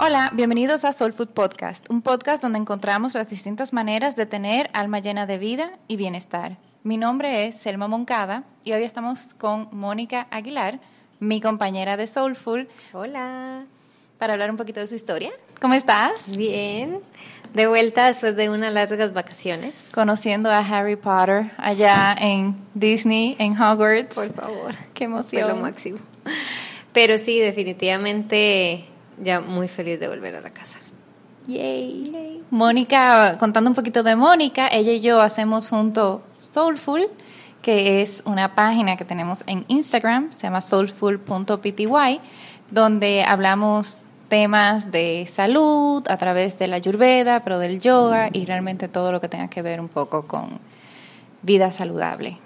Hola, bienvenidos a Soul Food Podcast, un podcast donde encontramos las distintas maneras de tener alma llena de vida y bienestar. Mi nombre es Selma Moncada y hoy estamos con Mónica Aguilar, mi compañera de Soulful. Hola. Para hablar un poquito de su historia. ¿Cómo estás? Bien. De vuelta después de unas largas vacaciones. Conociendo a Harry Potter allá en Disney, en Hogwarts. Por favor. Qué emoción. Fue lo máximo. Pero sí, definitivamente ya muy feliz de volver a la casa. Yay. Mónica, contando un poquito de Mónica, ella y yo hacemos junto Soulful, que es una página que tenemos en Instagram, se llama soulful.pty, donde hablamos temas de salud a través de la ayurveda, pero del yoga y realmente todo lo que tenga que ver un poco con vida saludable.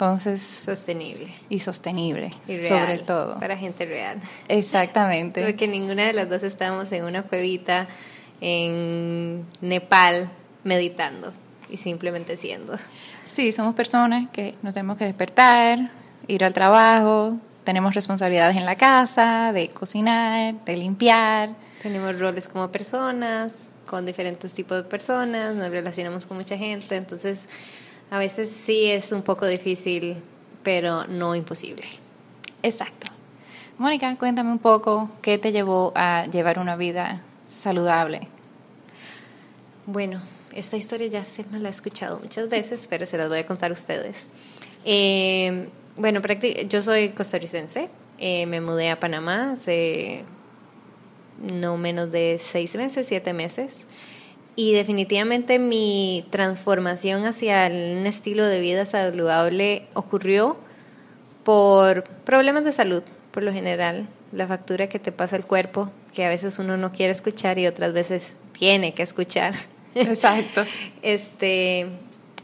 Entonces, sostenible. Y sostenible, sobre todo. Para gente real. Exactamente. Porque ninguna de las dos estamos en una cuevita en Nepal meditando y simplemente siendo. Sí, somos personas que nos tenemos que despertar, ir al trabajo, tenemos responsabilidades en la casa, de cocinar, de limpiar. Tenemos roles como personas, con diferentes tipos de personas, nos relacionamos con mucha gente, entonces a veces sí es un poco difícil, pero no imposible. Exacto. Mónica, cuéntame un poco qué te llevó a llevar una vida saludable. Bueno, esta historia ya se me la he escuchado muchas veces, pero se las voy a contar a ustedes. Eh, bueno, yo soy costarricense. Eh, me mudé a Panamá hace no menos de seis meses, siete meses y definitivamente mi transformación hacia un estilo de vida saludable ocurrió por problemas de salud, por lo general, la factura que te pasa el cuerpo, que a veces uno no quiere escuchar y otras veces tiene que escuchar. Exacto. este,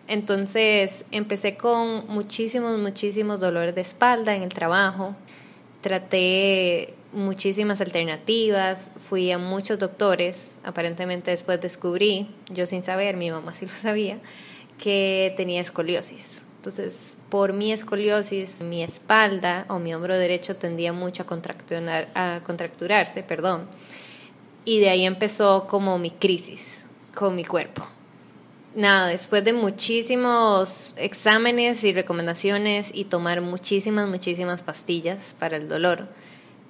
entonces empecé con muchísimos, muchísimos dolores de espalda en el trabajo. Traté muchísimas alternativas, fui a muchos doctores, aparentemente después descubrí, yo sin saber, mi mamá sí lo sabía, que tenía escoliosis. Entonces, por mi escoliosis, mi espalda o mi hombro derecho tendía mucho a, a contracturarse, perdón. Y de ahí empezó como mi crisis con mi cuerpo. Nada, después de muchísimos exámenes y recomendaciones y tomar muchísimas, muchísimas pastillas para el dolor,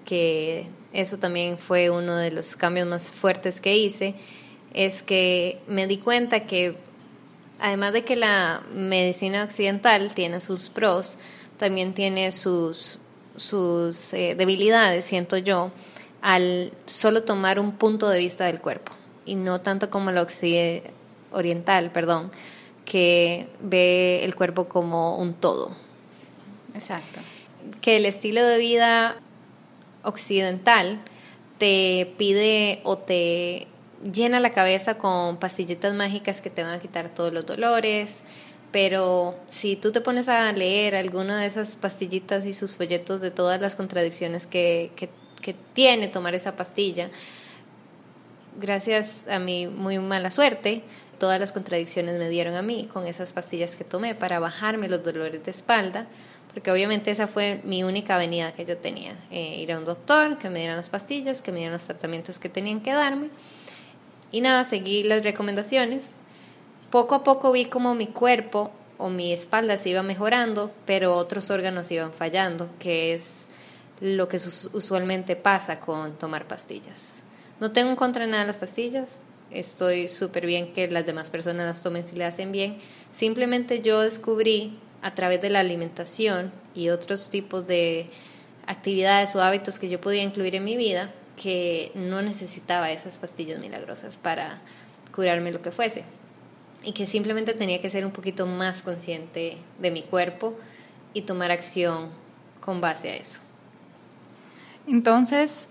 que eso también fue uno de los cambios más fuertes que hice, es que me di cuenta que además de que la medicina occidental tiene sus pros, también tiene sus, sus eh, debilidades, siento yo, al solo tomar un punto de vista del cuerpo y no tanto como la oriental, perdón, que ve el cuerpo como un todo. Exacto. Que el estilo de vida occidental te pide o te llena la cabeza con pastillitas mágicas que te van a quitar todos los dolores, pero si tú te pones a leer alguna de esas pastillitas y sus folletos de todas las contradicciones que, que, que tiene tomar esa pastilla, gracias a mi muy mala suerte, todas las contradicciones me dieron a mí con esas pastillas que tomé para bajarme los dolores de espalda, porque obviamente esa fue mi única avenida que yo tenía, eh, ir a un doctor, que me dieran las pastillas, que me dieran los tratamientos que tenían que darme. Y nada, seguí las recomendaciones. Poco a poco vi como mi cuerpo o mi espalda se iba mejorando, pero otros órganos iban fallando, que es lo que usualmente pasa con tomar pastillas. No tengo en contra nada las pastillas, estoy súper bien que las demás personas las tomen si le hacen bien. Simplemente yo descubrí a través de la alimentación y otros tipos de actividades o hábitos que yo podía incluir en mi vida que no necesitaba esas pastillas milagrosas para curarme lo que fuese y que simplemente tenía que ser un poquito más consciente de mi cuerpo y tomar acción con base a eso. Entonces,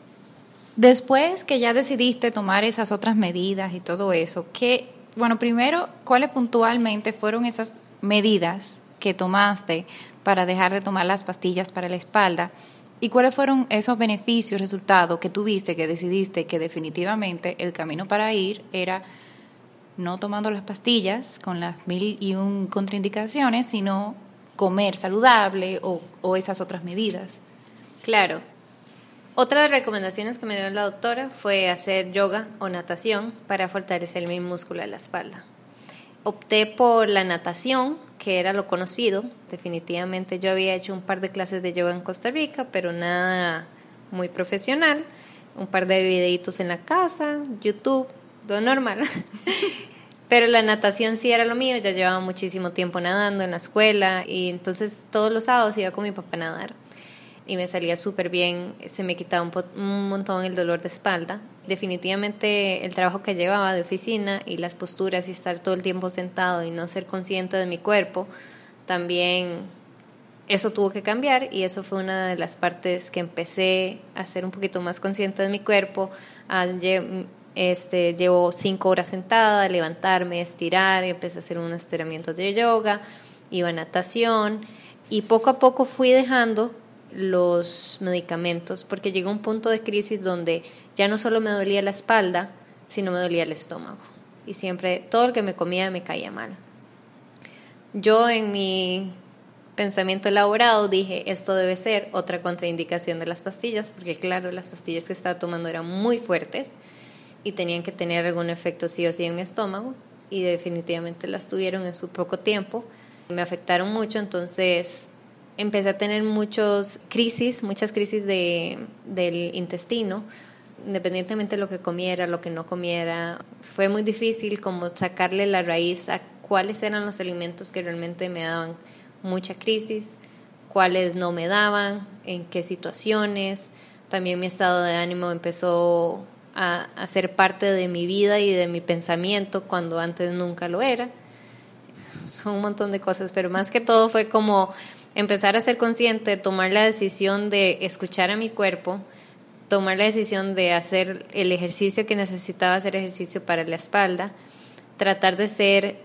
después que ya decidiste tomar esas otras medidas y todo eso, ¿qué, bueno, primero, ¿cuáles puntualmente fueron esas medidas que tomaste para dejar de tomar las pastillas para la espalda y cuáles fueron esos beneficios, resultados que tuviste, que decidiste que definitivamente el camino para ir era no tomando las pastillas con las mil y un contraindicaciones, sino comer saludable o, o esas otras medidas. Claro. Otra de las recomendaciones que me dio la doctora fue hacer yoga o natación para fortalecer mi músculo de la espalda. Opté por la natación, que era lo conocido. Definitivamente yo había hecho un par de clases de yoga en Costa Rica, pero nada muy profesional. Un par de videitos en la casa, YouTube, todo normal. Pero la natación sí era lo mío, ya llevaba muchísimo tiempo nadando en la escuela y entonces todos los sábados iba con mi papá a nadar y me salía súper bien, se me quitaba un, un, montón el dolor de espalda. Definitivamente el trabajo que llevaba de oficina y las posturas y estar todo el tiempo sentado y no ser consciente de mi cuerpo, también eso tuvo que cambiar y eso fue una de las partes que empecé a ser un poquito más consciente de mi cuerpo, este, llevo cinco horas sentada, levantarme, estirar, empecé a hacer unos estiramientos de yoga, iba a natación y poco a poco fui dejando los medicamentos porque llegó un punto de crisis donde ya no solo me dolía la espalda, sino me dolía el estómago y siempre todo lo que me comía me caía mal. Yo en mi pensamiento elaborado dije, esto debe ser otra contraindicación de las pastillas, porque claro, las pastillas que estaba tomando eran muy fuertes y tenían que tener algún efecto sí o sí en mi estómago y definitivamente las tuvieron en su poco tiempo. Me afectaron mucho, entonces empecé a tener muchas crisis, muchas crisis de, del intestino, independientemente de lo que comiera, lo que no comiera. Fue muy difícil como sacarle la raíz a cuáles eran los alimentos que realmente me daban mucha crisis, cuáles no me daban, en qué situaciones. También mi estado de ánimo empezó a, ser parte de mi vida y de mi pensamiento cuando antes nunca lo era. Son un montón de cosas, pero más que todo fue como empezar a ser consciente, tomar la decisión de escuchar a mi cuerpo, tomar la decisión de hacer el ejercicio que necesitaba hacer ejercicio para la espalda, tratar de ser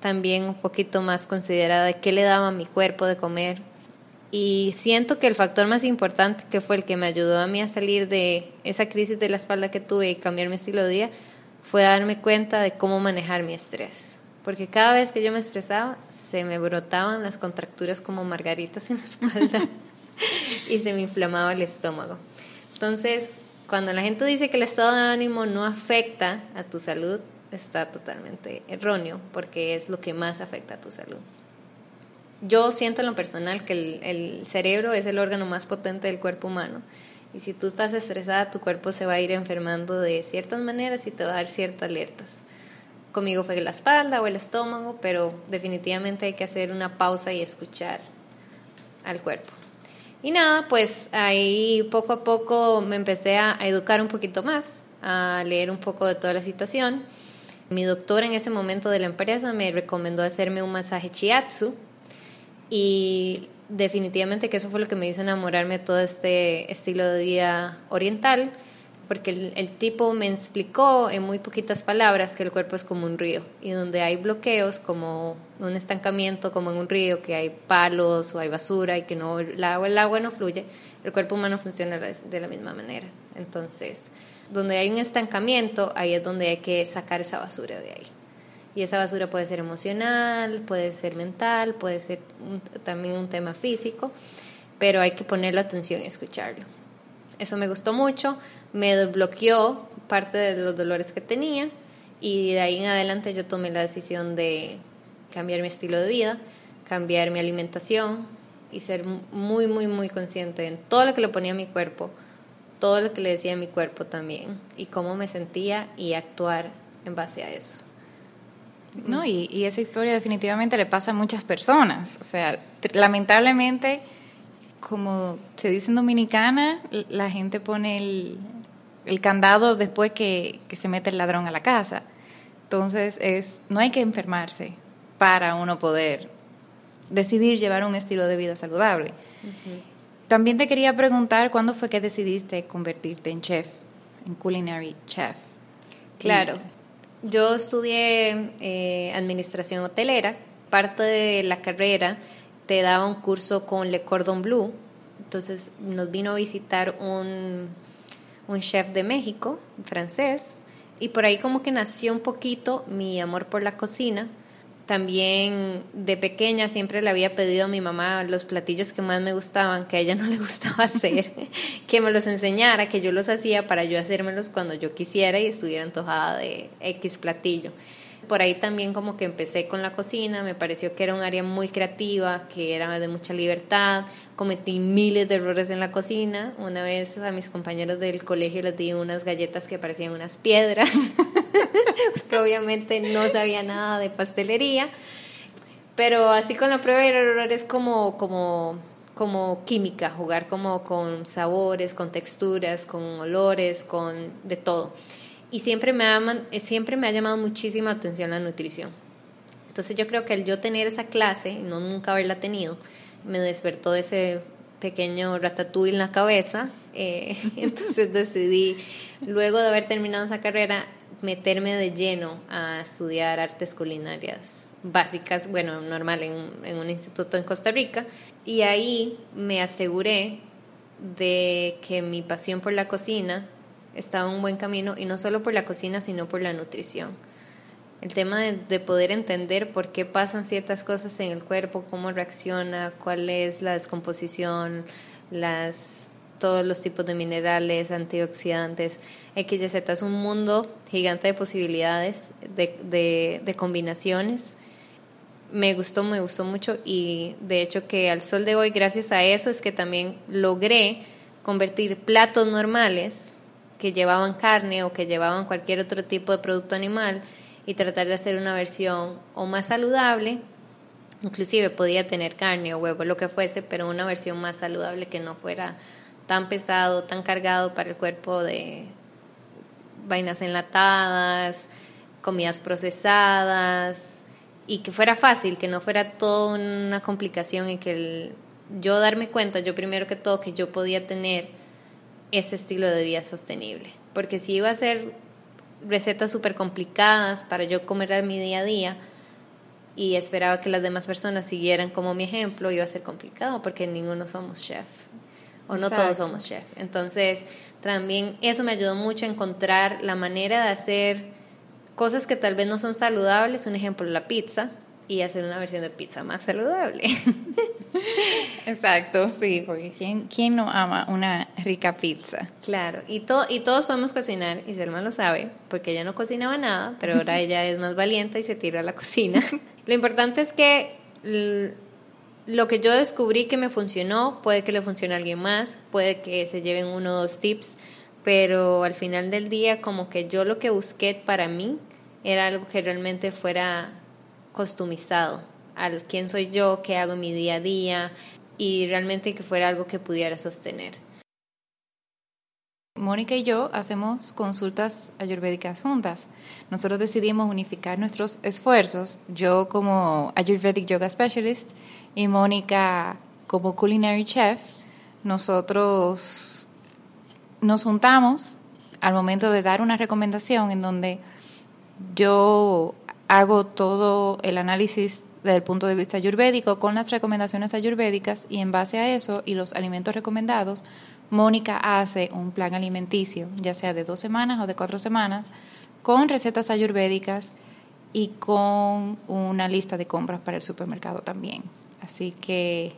también un poquito más considerada de qué le daba a mi cuerpo de comer, y siento que el factor más importante, que fue el que me ayudó a mí a salir de esa crisis de la espalda que tuve y cambiar mi estilo de vida, fue darme cuenta de cómo manejar mi estrés. Porque cada vez que yo me estresaba, se me brotaban las contracturas como margaritas en la espalda y se me inflamaba el estómago. Entonces, cuando la gente dice que el estado de ánimo no afecta a tu salud, está totalmente erróneo, porque es lo que más afecta a tu salud yo siento en lo personal que el, cerebro es el órgano más potente del cuerpo humano. Y si tú estás estresada, tu cuerpo se va a ir enfermando de ciertas maneras y te va a dar ciertas alertas. Conmigo fue la espalda o el estómago, pero definitivamente hay que hacer una pausa y escuchar al cuerpo. Y nada, pues ahí poco a poco me empecé a educar un poquito más, a leer un poco de toda la situación. Mi doctor en ese momento de la empresa me recomendó hacerme un masaje chiatsu, y definitivamente que eso fue lo que me hizo enamorarme de todo este estilo de vida oriental, porque el, tipo me explicó en muy poquitas palabras que el cuerpo es como un río y donde hay bloqueos como un estancamiento como en un río que hay palos o hay basura y que no el agua el agua no fluye el cuerpo humano funciona de la misma manera entonces donde hay un estancamiento ahí es donde hay que sacar esa basura de ahí y esa basura puede ser emocional, puede ser mental, puede ser también un tema físico, pero hay que ponerle atención y escucharlo. Eso me gustó mucho, me desbloqueó parte de los dolores que tenía y de ahí en adelante yo tomé la decisión de cambiar mi estilo de vida, cambiar mi alimentación y ser muy, muy, muy consciente en todo lo que le ponía a mi cuerpo, todo lo que le decía a mi cuerpo también y cómo me sentía y actuar en base a eso. No, y, esa historia definitivamente le pasa a muchas personas. O sea, lamentablemente, como se dice en Dominicana, la gente pone el, el candado después que, se mete el ladrón a la casa. Entonces, es, no hay que enfermarse para uno poder decidir llevar un estilo de vida saludable. También te quería preguntar, ¿cuándo fue que decidiste convertirte en chef, en culinary chef? Claro. Yo estudié eh, administración hotelera. Parte de la carrera te daba un curso con Le Cordon Bleu. Entonces nos vino a visitar un, un chef de México, francés, y por ahí como que nació un poquito mi amor por la cocina, también de pequeña siempre le había pedido a mi mamá los platillos que más me gustaban, que a ella no le gustaba hacer, que me los enseñara, que yo los hacía para yo hacérmelos cuando yo quisiera y estuviera antojada de X platillo. Por ahí también como que empecé con la cocina, me pareció que era un área muy creativa, que era de mucha libertad, cometí miles de errores en la cocina. Una vez a mis compañeros del colegio les di unas galletas que parecían unas piedras, porque obviamente no sabía nada de pastelería. Pero así con la prueba y error es como, como, como química, jugar como con sabores, con texturas, con olores, con de todo y siempre me, ha, eh, siempre me ha llamado muchísima atención la nutrición. Entonces yo creo que el yo tener esa clase, no nunca haberla tenido, me despertó ese pequeño ratatouille en la cabeza. Eh, entonces decidí, luego de haber terminado esa carrera, meterme de lleno a estudiar artes culinarias básicas, bueno, normal en, en un instituto en Costa Rica. Y ahí me aseguré de que mi pasión por la cocina estaba en un buen camino y no solo por la cocina, sino por la nutrición. El tema de, poder entender por qué pasan ciertas cosas en el cuerpo, cómo reacciona, cuál es la descomposición, las, todos los tipos de minerales, antioxidantes, X, Y, Z. Es un mundo gigante de posibilidades, de, de, de combinaciones. Me gustó, me gustó mucho y de hecho que al sol de hoy, gracias a eso, es que también logré convertir platos normales que llevaban carne o que llevaban cualquier otro tipo de producto animal y tratar de hacer una versión o más saludable, inclusive podía tener carne o huevo, lo que fuese, pero una versión más saludable que no fuera tan pesado, tan cargado para el cuerpo de vainas enlatadas, comidas procesadas y que fuera fácil, que no fuera toda una complicación y que el, yo darme cuenta, yo primero que todo, que yo podía tener ese estilo de vida sostenible. Porque si iba a hacer recetas súper complicadas para yo comer a mi día a día y esperaba que las demás personas siguieran como mi ejemplo, iba a ser complicado porque ninguno somos chef o no todos somos chef. Entonces, también eso me ayudó mucho a encontrar la manera de hacer cosas que tal vez no son saludables. Un ejemplo, la pizza y hacer una versión de pizza más saludable. Exacto, sí, porque ¿quién, ¿quién no ama una rica pizza? Claro, y, to, y todos podemos cocinar, y Selma lo sabe, porque ella no cocinaba nada, pero ahora ella es más valiente y se tira a la cocina. lo importante es que lo que yo descubrí que me funcionó, puede que le funcione a alguien más, puede que se lleven uno o dos tips, pero al final del día como que yo lo que busqué para mí era algo que realmente fuera customizado al quién soy yo, qué hago en mi día a día y realmente que fuera algo que pudiera sostener. Mónica y yo hacemos consultas ayurvédicas juntas. Nosotros decidimos unificar nuestros esfuerzos, yo como Ayurvedic Yoga Specialist y Mónica como Culinary Chef. Nosotros nos juntamos al momento de dar una recomendación en donde yo hago todo el análisis desde el punto de vista ayurvédico con las recomendaciones ayurvédicas y en base a eso y los alimentos recomendados, Mónica hace un plan alimenticio, ya sea de dos semanas o de cuatro semanas, con recetas ayurvédicas y con una lista de compras para el supermercado también. Así que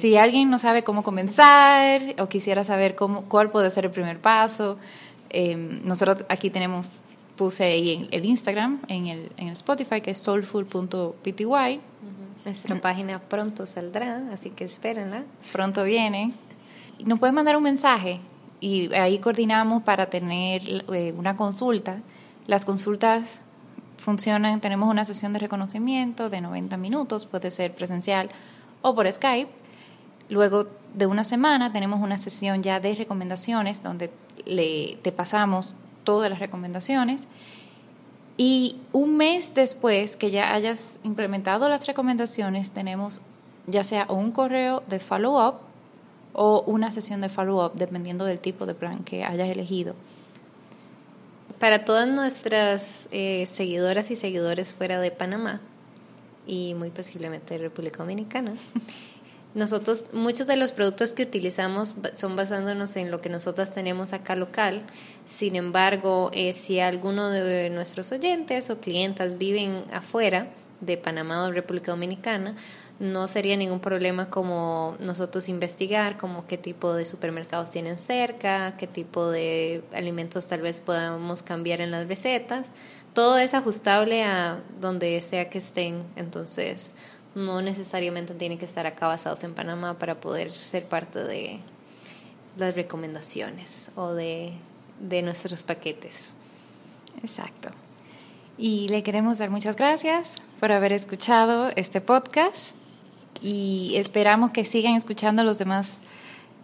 si alguien no sabe cómo comenzar o quisiera saber cómo, cuál puede ser el primer paso, eh, nosotros aquí tenemos puse ahí el Instagram, en el, en el Spotify, que es soulful.pty. Nuestra página pronto saldrá, así que espérenla. Pronto viene. Nos puedes mandar un mensaje y ahí coordinamos para tener eh, una consulta. Las consultas funcionan, tenemos una sesión de reconocimiento de 90 minutos, puede ser presencial o por Skype. Luego de una semana tenemos una sesión ya de recomendaciones donde le, te pasamos todas las recomendaciones. Y un mes después que ya hayas implementado las recomendaciones, tenemos ya sea un correo de follow-up o una sesión de follow-up, dependiendo del tipo de plan que hayas elegido. Para todas nuestras eh, seguidoras y seguidores fuera de Panamá y muy posiblemente de República Dominicana, Nosotros, muchos de los productos que utilizamos son basándonos en lo que nosotras tenemos acá local. Sin embargo, eh, si alguno de nuestros oyentes o clientas viven afuera, de Panamá o República Dominicana, no sería ningún problema como nosotros investigar como qué tipo de supermercados tienen cerca, qué tipo de alimentos tal vez podamos cambiar en las recetas. Todo es ajustable a donde sea que estén, entonces no necesariamente tienen que estar acá basados en Panamá para poder ser parte de las recomendaciones o de, de nuestros paquetes. Exacto. Y le queremos dar muchas gracias por haber escuchado este podcast y esperamos que sigan escuchando los demás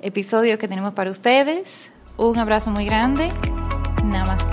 episodios que tenemos para ustedes. Un abrazo muy grande. Namaste.